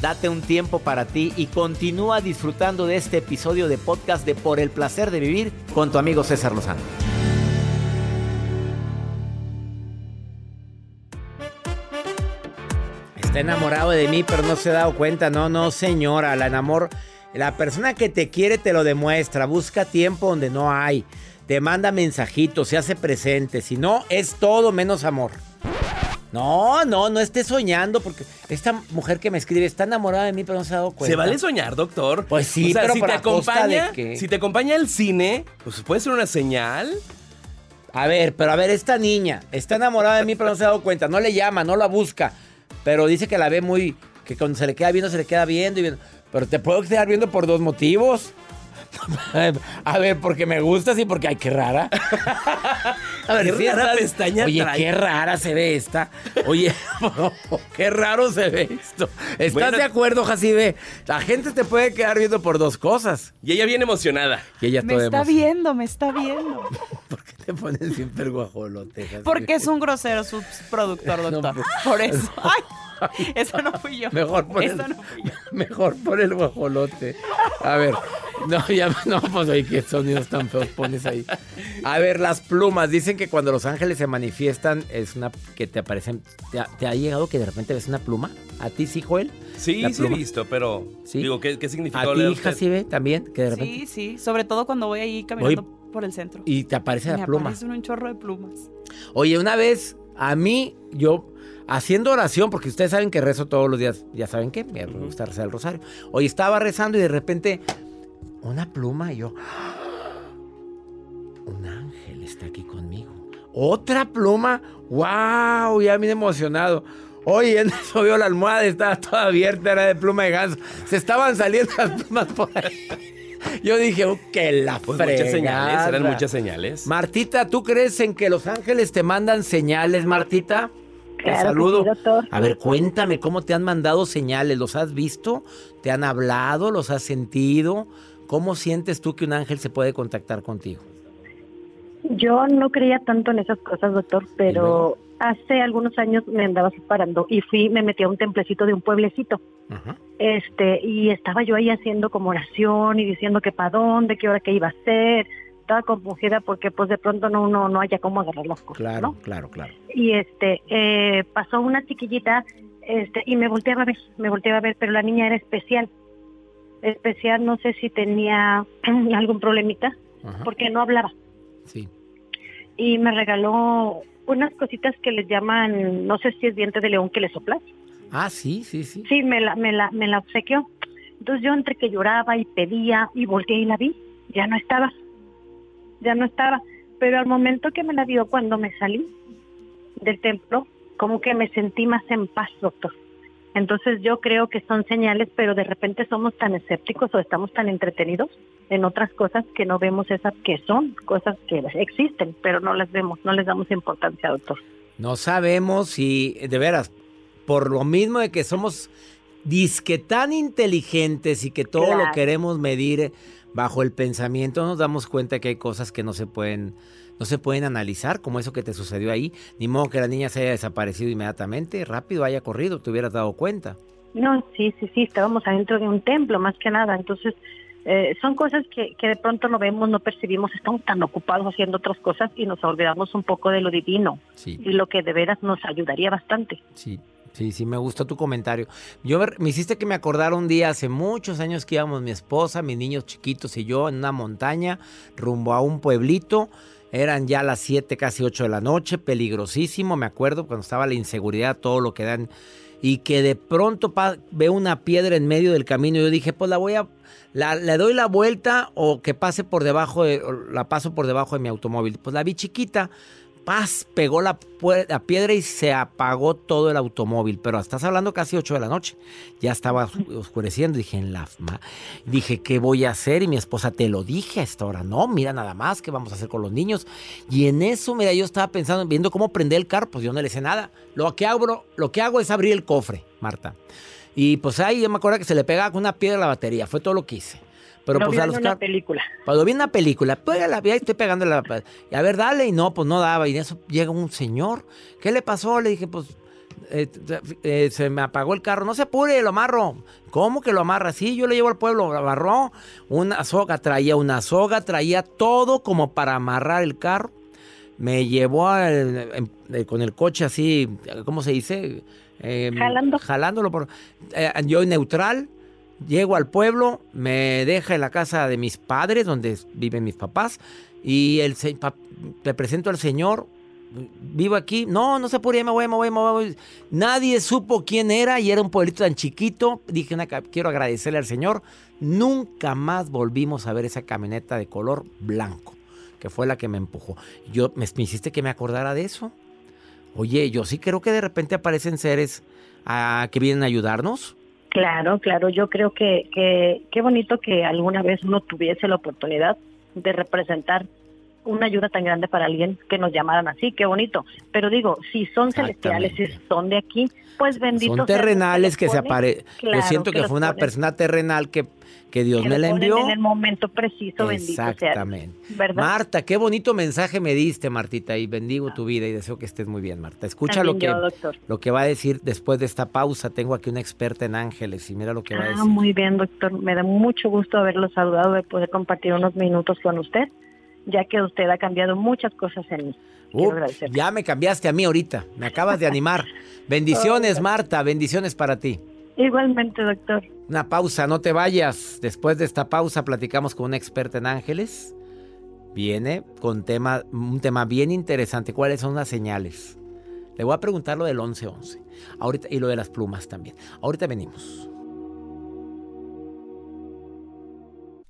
Date un tiempo para ti y continúa disfrutando de este episodio de podcast de Por el placer de vivir con tu amigo César Lozano. Está enamorado de mí, pero no se ha dado cuenta. No, no, señora. La enamor. La persona que te quiere te lo demuestra. Busca tiempo donde no hay. Te manda mensajitos, se hace presente. Si no, es todo menos amor. No, no, no estés soñando porque esta mujer que me escribe está enamorada de mí, pero no se ha dado cuenta. Se vale soñar, doctor. Pues sí, O sea, pero si por te acompaña, de si te acompaña el cine, pues puede ser una señal. A ver, pero a ver, esta niña está enamorada de mí, pero no se ha dado cuenta. No le llama, no la busca. Pero dice que la ve muy. que cuando se le queda viendo, se le queda viendo y viendo. Pero te puedo quedar viendo por dos motivos. A ver, porque me gustas y porque, ay, qué rara. A ver, Qué sí, rara estás- pestaña Oye, trae. qué rara se ve esta. Oye, qué raro se ve esto. ¿Estás Bueno. de acuerdo, Jacibe? La gente te puede quedar viendo por dos cosas. Y ella viene emocionada. Y ella Me toda está emocionada. viendo, me está viendo. ¿Por qué te pones siempre el guajolote, Jacibe? Porque es un grosero subproductor, doctor. pues. Por eso. Ay, eso no fui yo. Mejor por Eso el, no fui yo. mejor por el guajolote. A ver, no, ya, no, pues oye, qué sonidos tan feos pones ahí. A ver, las plumas. Dicen que cuando los ángeles se manifiestan, es una que te aparecen. ¿Te ha, te ha llegado que de repente ves una pluma? ¿A ti sí, Joel? Sí, La sí he visto, pero Sí. digo, ¿qué, qué significa ¿A ti, hija, usted? sí ve también? Que de repente. Sí, sí. Sobre todo cuando voy ahí caminando por el centro. Y te aparece Me la pluma. aparecen un chorro de plumas. Oye, una vez a mí, yo haciendo oración, porque ustedes saben que rezo todos los días, ya saben qué, me gusta rezar el rosario. Oye, estaba rezando y de repente una pluma y yo, ¡ah! un ángel está aquí conmigo. Otra pluma, wow, ya me emocionado. Oye, en eso vio la almohada, estaba toda abierta, era de pluma de ganso. Se estaban saliendo las plumas por ahí. Yo dije, oh, que la Pues muchas señales, eran muchas señales. Martita, ¿tú crees en que los ángeles te mandan señales, Martita? Te Claro que saludo. sí, doctor. A ver, cuéntame cómo te han mandado señales. ¿Los has visto? ¿Te han hablado? ¿Los has sentido? ¿Cómo sientes tú que un ángel se puede contactar contigo? Yo no creía tanto en esas cosas, doctor, pero hace algunos años me andaba separando y fui, me metí a un templecito de un pueblecito. Ajá. Este, y estaba yo ahí haciendo como oración y diciendo que para dónde, qué hora qué iba a hacer. Estaba compungida porque pues de pronto no uno no haya cómo agarrar las cosas, Claro, ¿no? claro, claro. Y este, eh, pasó una chiquillita, este, y me volteaba a ver, me volteaba a ver, pero la niña era especial. Especial, no sé si tenía algún problemita, Ajá. porque no hablaba. Sí. y me regaló unas cositas que les llaman, no sé si es diente de león que le soplas. Ah, sí, sí, sí. Sí, me la, me la, me la obsequió. Entonces yo entre que lloraba y pedía y volteé y la vi, ya no estaba, ya no estaba. Pero al momento que me la dio cuando me salí del templo, como que me sentí más en paz, doctor. Entonces yo creo que son señales, pero de repente somos tan escépticos o estamos tan entretenidos en otras cosas que no vemos esas que son cosas que existen, pero no las vemos, no les damos importancia, doctor. No sabemos si, de veras, por lo mismo de que somos disque tan inteligentes y que todo lo queremos medir bajo el pensamiento, nos damos cuenta que hay cosas que no se pueden, no se pueden analizar, como eso que te sucedió ahí. Ni modo que la niña se haya desaparecido inmediatamente, rápido haya corrido, te hubieras dado cuenta. No, sí, sí, sí, estábamos adentro de un templo más que nada, entonces eh, son cosas que, que de pronto no vemos, no percibimos, estamos tan ocupados haciendo otras cosas y nos olvidamos un poco de lo divino Sí, y lo que de veras nos ayudaría bastante. sí. Sí, sí, me gustó tu comentario. Yo me, me hiciste que me acordara un día hace muchos años que íbamos mi esposa, mis niños chiquitos y yo en una montaña rumbo a un pueblito. Eran ya las 7, casi 8 de la noche, peligrosísimo, me acuerdo, cuando estaba la inseguridad, todo lo que dan. Y que de pronto veo una piedra en medio del camino yo dije, pues la voy a, la, le doy la vuelta o que pase por debajo, de- la paso por debajo de mi automóvil. Pues la vi chiquita, paz, pegó la, piedra y se apagó todo el automóvil. Pero estás hablando casi 8 de la noche. Ya estaba oscu- oscureciendo. Dije, en la ma- Dije, ¿qué voy a hacer? Y mi esposa, te lo dije a esta hora. No, mira nada más, ¿qué vamos a hacer con los niños? Y en eso, mira, yo estaba pensando, viendo cómo prender el carro. Pues yo no le sé nada. Lo que hago, lo que hago es abrir el cofre, Marta. Y pues ahí yo me acuerdo que se le pegaba con una piedra a la batería. Fue todo lo que hice. Pero Lo pues vi a los una película. cuando vi una película, pues la vi, ahí estoy pegando la... Y a ver, dale, y no, pues no daba. Y de eso llega un señor. ¿Qué le pasó? Le dije, pues eh, eh, se me apagó el carro. No se apure, lo amarro. ¿Cómo que lo amarra? Sí, yo lo llevo al pueblo, lo amarró. Una soga, traía una soga, traía todo como para amarrar el carro. Me llevó al- en- eh, con el coche así, ¿cómo se dice? Eh, Jalando. Jalándolo por... yo neutral, Llego al pueblo, me deja en la casa de mis padres, donde viven mis papás, y el, le presento al señor, vivo aquí, no, no se apure, me voy, me voy, me voy. Nadie supo quién era y era un pueblito tan chiquito. Dije, quiero agradecerle al señor. Nunca más volvimos a ver esa camioneta de color blanco, que fue la que me empujó. Yo, me, me hiciste que me acordara de eso. Oye, yo sí creo que de repente aparecen seres ah, que vienen a ayudarnos. Claro, claro, yo creo que, que qué bonito que alguna vez uno tuviese la oportunidad de representar una ayuda tan grande para alguien que nos llamaran así, qué bonito. Pero digo, si son celestiales, si son de aquí, pues bendito. Son terrenales que se aparecen. Yo Claro, siento que, fue una persona terrenal que, que Dios que me la envió. en el momento preciso, bendito sea. Marta, qué bonito mensaje me diste, Martita, y bendigo tu vida y deseo que estés muy bien, Marta. Escucha lo que, yo, lo que va a decir después de esta pausa. Tengo aquí una experta en ángeles y mira lo que va a Ah, decir. muy bien, doctor. Me da mucho gusto haberlo saludado, de poder compartir unos minutos con usted, ya que usted ha cambiado muchas cosas en mí. Uh, ya me cambiaste a mí ahorita. Me acabas de animar. Bendiciones, Marta. Bendiciones para ti. Igualmente, doctor. Una pausa, no te vayas. Después de esta pausa platicamos con una experta en ángeles. Viene con tema, un tema bien interesante. ¿Cuáles son las señales? Le voy a preguntar lo del 1111. Ahorita, y lo de las plumas también. Ahorita venimos.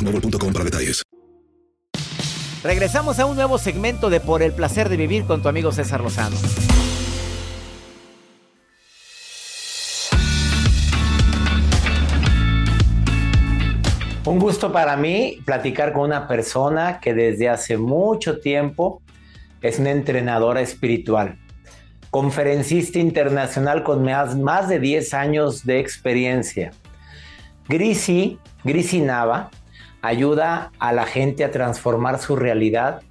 boostmobile.com para detalles. Regresamos a un nuevo segmento de Por el placer de vivir con tu amigo César Lozano. Un gusto para mí platicar con una persona que desde hace mucho tiempo es una entrenadora espiritual, conferencista internacional con más, más de 10 años de experiencia. Grisi, Grisi Nava, ayuda a la gente a transformar su realidad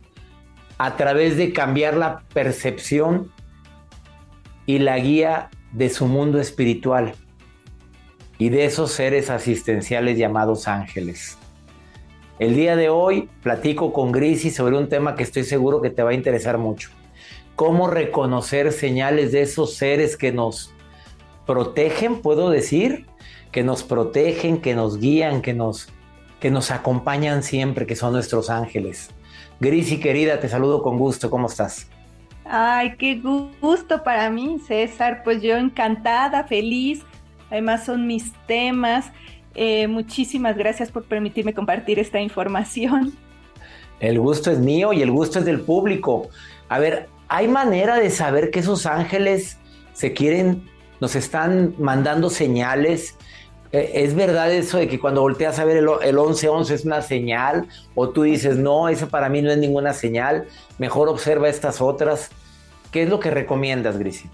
a través de cambiar la percepción y la guía de su mundo espiritual y de esos seres asistenciales llamados ángeles. El día de hoy platico con Grisi sobre un tema que estoy seguro que te va a interesar mucho. Cómo reconocer señales de esos seres que nos protegen, puedo decir, que nos protegen, que nos guían, que nos, que nos acompañan siempre, que son nuestros ángeles. Grisi, querida, te saludo con gusto. ¿Cómo estás? Ay, qué gusto para mí, César. Pues yo encantada, feliz. Además son mis temas. Eh, muchísimas gracias por permitirme compartir esta información. El gusto es mío y el gusto es del público. A ver, ¿hay manera de saber que esos ángeles se quieren, nos están mandando señales? Eh, ¿Es verdad eso de que cuando volteas a ver el, el 1111 es una señal? ¿O tú dices, no, eso para mí no es ninguna señal? Mejor observa estas otras. ¿Qué es lo que recomiendas, Grisi?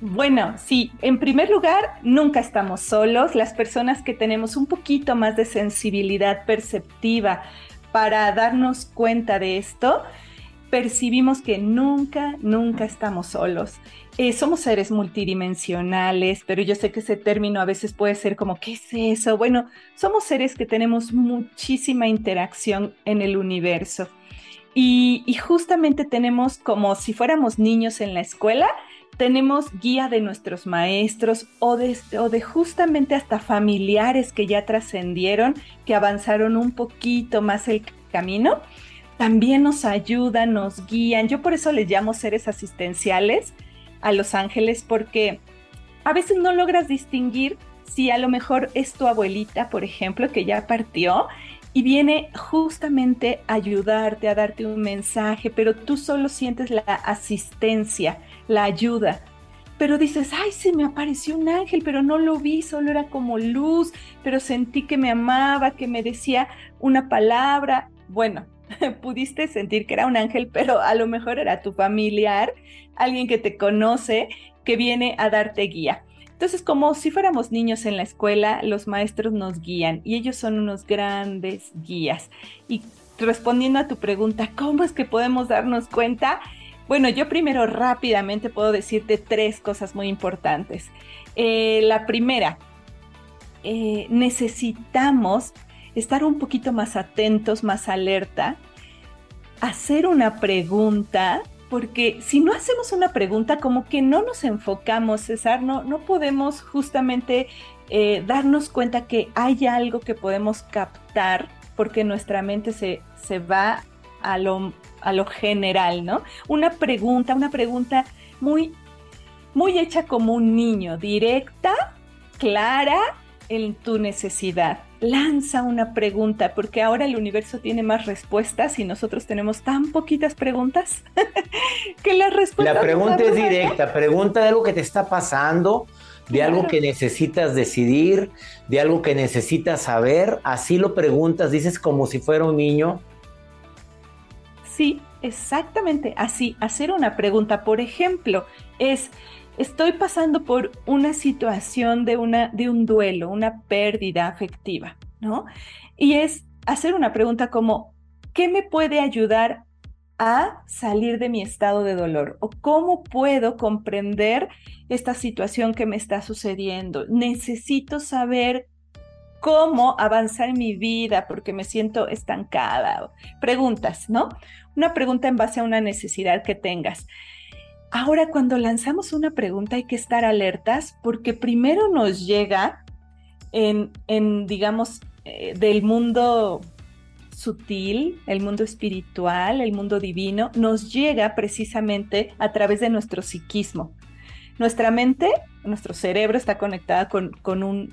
Bueno, sí, en primer lugar, nunca estamos solos. Las personas que tenemos un poquito más de sensibilidad perceptiva para darnos cuenta de esto, percibimos que nunca, nunca estamos solos. Eh, somos seres multidimensionales, pero yo sé que ese término a veces puede ser como, ¿qué es eso? Bueno, somos seres que tenemos muchísima interacción en el universo. Y, y justamente tenemos como si fuéramos niños en la escuela, tenemos guía de nuestros maestros o de, o de justamente hasta familiares que ya trascendieron, que avanzaron un poquito más el camino, también nos ayudan, nos guían. Yo por eso les llamo seres asistenciales a los ángeles porque a veces no logras distinguir si a lo mejor es tu abuelita, por ejemplo, que ya partió y viene justamente a ayudarte, a darte un mensaje, pero tú solo sientes la asistencia la ayuda. Pero dices, ay, se me apareció un ángel, pero no lo vi, solo era como luz, pero sentí que me amaba, que me decía una palabra. Bueno, pudiste sentir que era un ángel, pero a lo mejor era tu familiar, alguien que te conoce, que viene a darte guía. Entonces, como si fuéramos niños en la escuela, los maestros nos guían y ellos son unos grandes guías. Y respondiendo a tu pregunta, ¿cómo es que podemos darnos cuenta? Bueno, yo primero rápidamente puedo decirte tres cosas muy importantes. Eh, la primera, eh, necesitamos estar un poquito más atentos, más alerta, hacer una pregunta, porque si no hacemos una pregunta, como que no nos enfocamos, César, no, no podemos justamente eh, darnos cuenta que hay algo que podemos captar, porque nuestra mente se, se va a lo a lo general, ¿no? Una pregunta, una pregunta muy, muy hecha como un niño, directa, clara en tu necesidad. Lanza una pregunta, porque ahora el universo tiene más respuestas y nosotros tenemos tan poquitas preguntas que las respuestas. La pregunta es directa, pregunta de algo que te está pasando, de algo que necesitas decidir, de algo que necesitas saber, así lo preguntas, dices como si fuera un niño Sí, exactamente así. Hacer una pregunta, por ejemplo, es, estoy pasando por una situación de, una, de un duelo, una pérdida afectiva, ¿no? Y es hacer una pregunta como, ¿qué me puede ayudar a salir de mi estado de dolor o cómo puedo comprender esta situación que me está sucediendo. Necesito saber cómo avanzar en mi vida porque me siento estancada. Preguntas, ¿no? Una pregunta en base a una necesidad que tengas. Ahora, cuando lanzamos una pregunta hay que estar alertas porque primero nos llega en, digamos, eh, del mundo sutil, el mundo espiritual, el mundo divino, nos llega precisamente a través de nuestro psiquismo. Nuestra mente, nuestro cerebro está conectada con, con, un,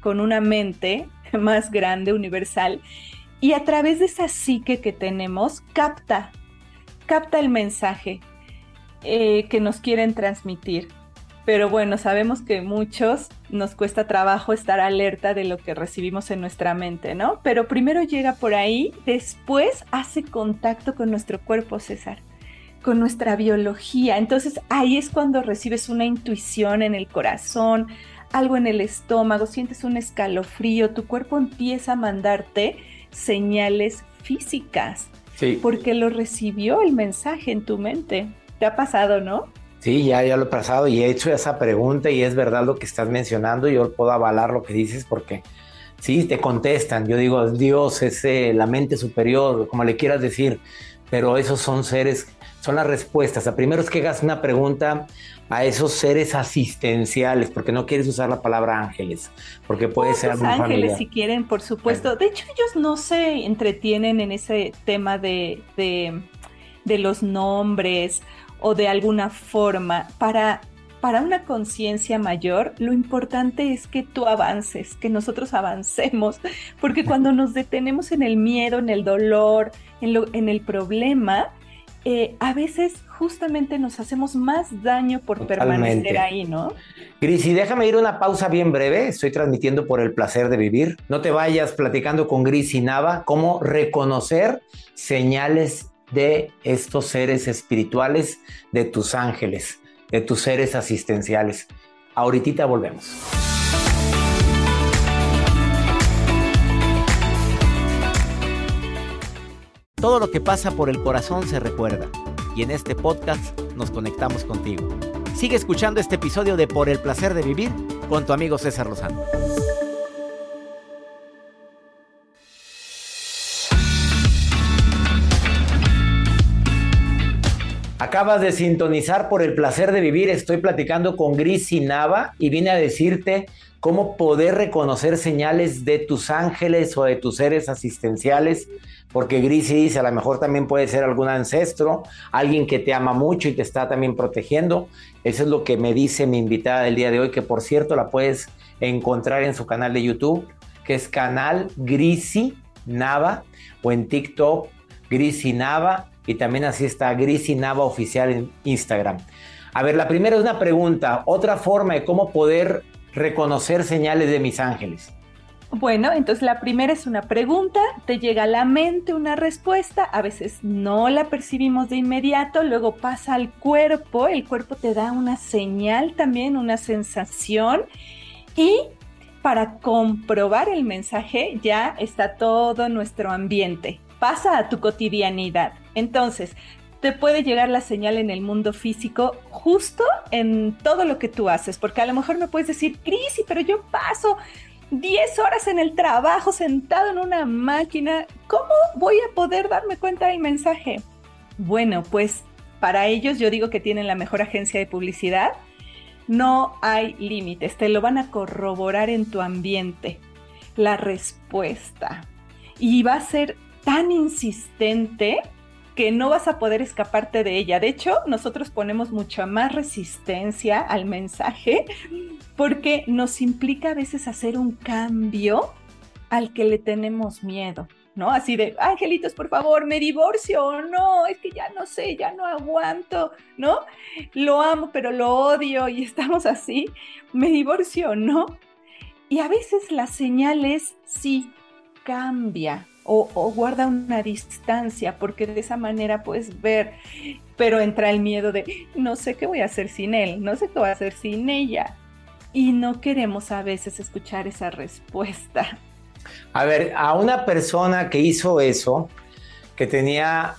con una mente más grande, universal, y a través de esa psique que tenemos, capta, capta el mensaje eh, que nos quieren transmitir. Pero bueno, sabemos que muchos nos cuesta trabajo estar alerta de lo que recibimos en nuestra mente, ¿no? Pero primero llega por ahí, después hace contacto con nuestro cuerpo, César, con nuestra biología. Entonces ahí es cuando recibes una intuición en el corazón, algo en el estómago, sientes un escalofrío, tu cuerpo empieza a mandarte señales físicas. Sí. Porque lo recibió el mensaje en tu mente. ¿Te ha pasado, no? Sí, ya, ya lo he pasado y he hecho esa pregunta y es verdad lo que estás mencionando. Yo puedo avalar lo que dices porque sí, te contestan. Yo digo, Dios es eh, la mente superior, como le quieras decir, pero esos son seres, son las respuestas. La primero es que hagas una pregunta a esos seres asistenciales, porque no quieres usar la palabra ángeles, porque puede ser algún ángeles si quieren, por supuesto. De hecho, ellos no se entretienen en ese tema de, de, los nombres o de alguna forma para para una conciencia mayor, lo importante es que tú avances, que nosotros avancemos, porque cuando nos detenemos en el miedo, en el dolor, en, lo, en el problema, eh, a veces justamente nos hacemos más daño por permanecer ahí, ¿no? Gris, y déjame ir una pausa bien breve. Estoy transmitiendo por el placer de vivir. No te vayas platicando con Gris y Nava cómo reconocer señales de estos seres espirituales, de tus ángeles de tus seres asistenciales. Ahorita volvemos. Todo lo que pasa por el corazón se recuerda y en este podcast nos conectamos contigo. Sigue escuchando este episodio de Por el placer de vivir con tu amigo César Lozano. Acabas de sintonizar por el placer de vivir. Estoy platicando con Gris Nava y vine a decirte cómo poder reconocer señales de tus ángeles o de tus seres asistenciales. Porque Gris dice, a lo mejor también puede ser algún ancestro, alguien que te ama mucho y te está también protegiendo. Eso es lo que me dice mi invitada del día de hoy, que por cierto la puedes encontrar en su canal de YouTube, que es canal Grisi Nava, o en TikTok Grisi Nava y también así está Gris y Nava Oficial en Instagram. A ver, la primera es una pregunta, otra forma de cómo poder reconocer señales de mis ángeles. Bueno, entonces la primera es una pregunta, te llega a la mente una respuesta, a veces no la percibimos de inmediato, luego pasa al cuerpo, el cuerpo te da una señal también, una sensación y para comprobar el mensaje ya está todo nuestro ambiente, pasa a tu cotidianidad. Entonces, te puede llegar la señal en el mundo físico justo en todo lo que tú haces, porque a lo mejor me puedes decir, Crisi, pero yo paso 10 horas en el trabajo sentado en una máquina, ¿cómo voy a poder darme cuenta del mensaje? Bueno, pues para ellos yo digo que tienen la mejor agencia de publicidad. No hay límites, te lo van a corroborar en tu ambiente. La respuesta. Y va a ser tan insistente que no vas a poder escaparte de ella. De hecho, nosotros ponemos mucha más resistencia al mensaje porque nos implica a veces hacer un cambio al que le tenemos miedo. ¿no? Así de, angelitos, por favor, me divorcio, no, es que ya no sé, ya no aguanto, ¿no? Lo amo, pero lo odio y estamos así, me divorcio, ¿no? Y a veces las señales sí cambia, o, guarda una distancia, porque de esa manera puedes ver, pero entra el miedo de, no sé qué voy a hacer sin él, no sé qué voy a hacer sin ella. Y no queremos a veces escuchar esa respuesta. A ver, a una persona que hizo eso, que tenía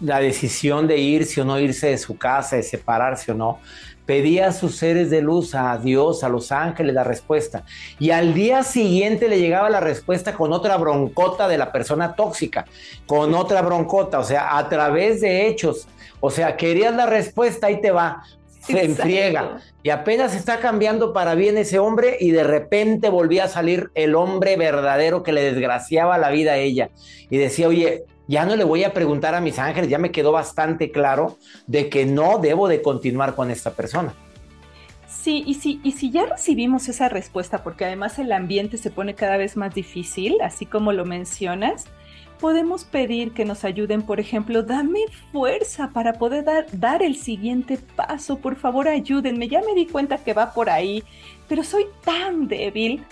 la decisión de irse o no irse de su casa, de separarse o no, pedía a sus seres de luz, a Dios, a los ángeles, la respuesta. Y al día siguiente le llegaba la respuesta con otra broncota de la persona tóxica, con otra broncota, o sea, a través de hechos. O sea, querías la respuesta, ahí te va, se enfriega. Y apenas está cambiando para bien ese hombre y de repente volvía a salir el hombre verdadero que le desgraciaba la vida a ella. Y decía, oye, ya no le voy a preguntar a mis ángeles, ya me quedó bastante claro de que no debo de continuar con esta persona. Sí, y si, y si ya recibimos esa respuesta, porque además el ambiente se pone cada vez más difícil, así como lo mencionas, podemos pedir que nos ayuden, por ejemplo, dame fuerza para poder dar, dar el siguiente paso, por favor ayúdenme, ya me di cuenta que va por ahí, pero soy tan débil,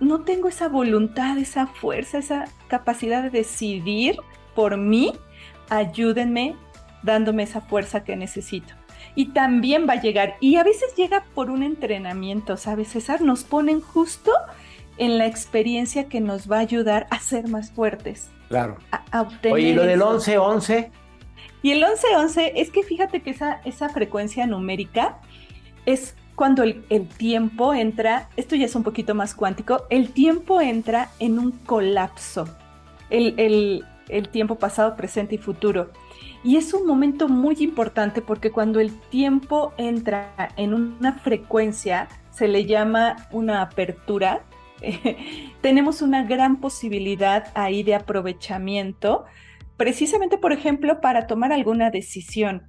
no tengo esa voluntad, esa fuerza, esa capacidad de decidir por mí, ayúdenme dándome esa fuerza que necesito. Y también va a llegar, y a veces llega por un entrenamiento, ¿sabes, César? Nos ponen justo en la experiencia que nos va a ayudar a ser más fuertes. Claro. Oye, ¿y lo del 11-11? Y el 11-11 es que fíjate que esa, esa frecuencia numérica es cuando el, tiempo entra, esto ya es un poquito más cuántico, el tiempo entra en un colapso. El, el tiempo pasado, presente y futuro. Y es un momento muy importante porque cuando el tiempo entra en una frecuencia, se le llama una apertura, tenemos una gran posibilidad ahí de aprovechamiento precisamente, por ejemplo, para tomar alguna decisión.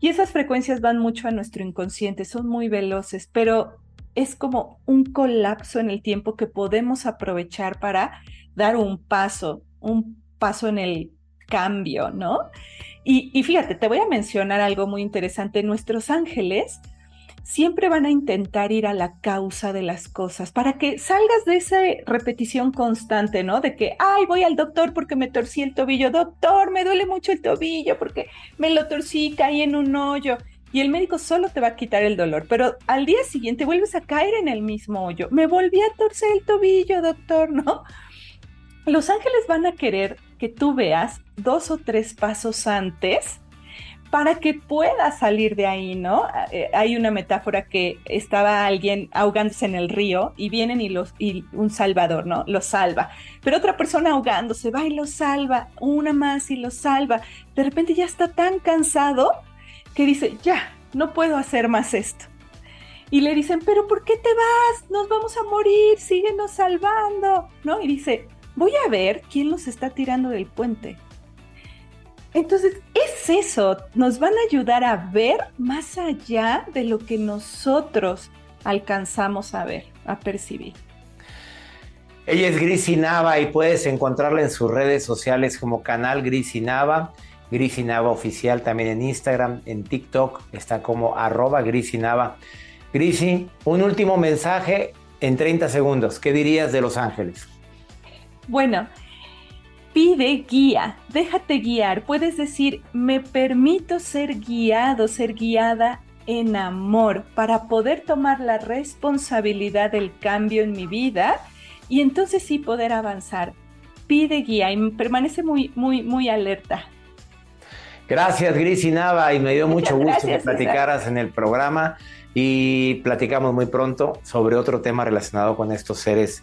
Y esas frecuencias van mucho a nuestro inconsciente, son muy veloces, pero es como un colapso en el tiempo que podemos aprovechar para dar un paso, un paso en el cambio, ¿no? Y, y fíjate, te voy a mencionar algo muy interesante. Nuestros ángeles siempre van a intentar ir a la causa de las cosas para que salgas de esa repetición constante, ¿no? De que, ay, voy al doctor porque me torcí el tobillo, doctor, me duele mucho el tobillo porque me lo torcí, caí en un hoyo. Y el médico solo te va a quitar el dolor, pero al día siguiente vuelves a caer en el mismo hoyo. Me volví a torcer el tobillo, doctor, ¿no? Los ángeles van a querer que tú veas dos o tres pasos antes para que pueda salir de ahí, ¿no? Eh, hay una metáfora que estaba alguien ahogándose en el río y vienen y, los, y un salvador, ¿no? Lo salva. Pero otra persona ahogándose va y lo salva, una más y lo salva. De repente ya está tan cansado que dice, ya, no puedo hacer más esto. Y le dicen, pero ¿por qué te vas? Nos vamos a morir, síguenos salvando, ¿no? Y dice, voy a ver quién los está tirando del puente. Entonces, es eso, nos van a ayudar a ver más allá de lo que nosotros alcanzamos a ver, a percibir. Ella es Grisi Nava y puedes encontrarla en sus redes sociales como canal Grisi Nava, Grisi Nava oficial también en Instagram, en TikTok, está como arroba Grisi Nava. Grisi, un último mensaje en 30 segundos. ¿Qué dirías de Los Ángeles? Bueno, Pide guía, déjate guiar. Puedes decir, me permito ser guiado, ser guiada en amor para poder tomar la responsabilidad del cambio en mi vida y entonces sí poder avanzar. Pide guía y permanece muy, muy, muy alerta. Gracias, Gris y Nava, y me dio mucho gusto que platicaras en el programa y platicamos muy pronto sobre otro tema relacionado con estos seres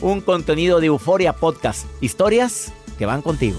un contenido de Euforia Podcast. Historias que van contigo.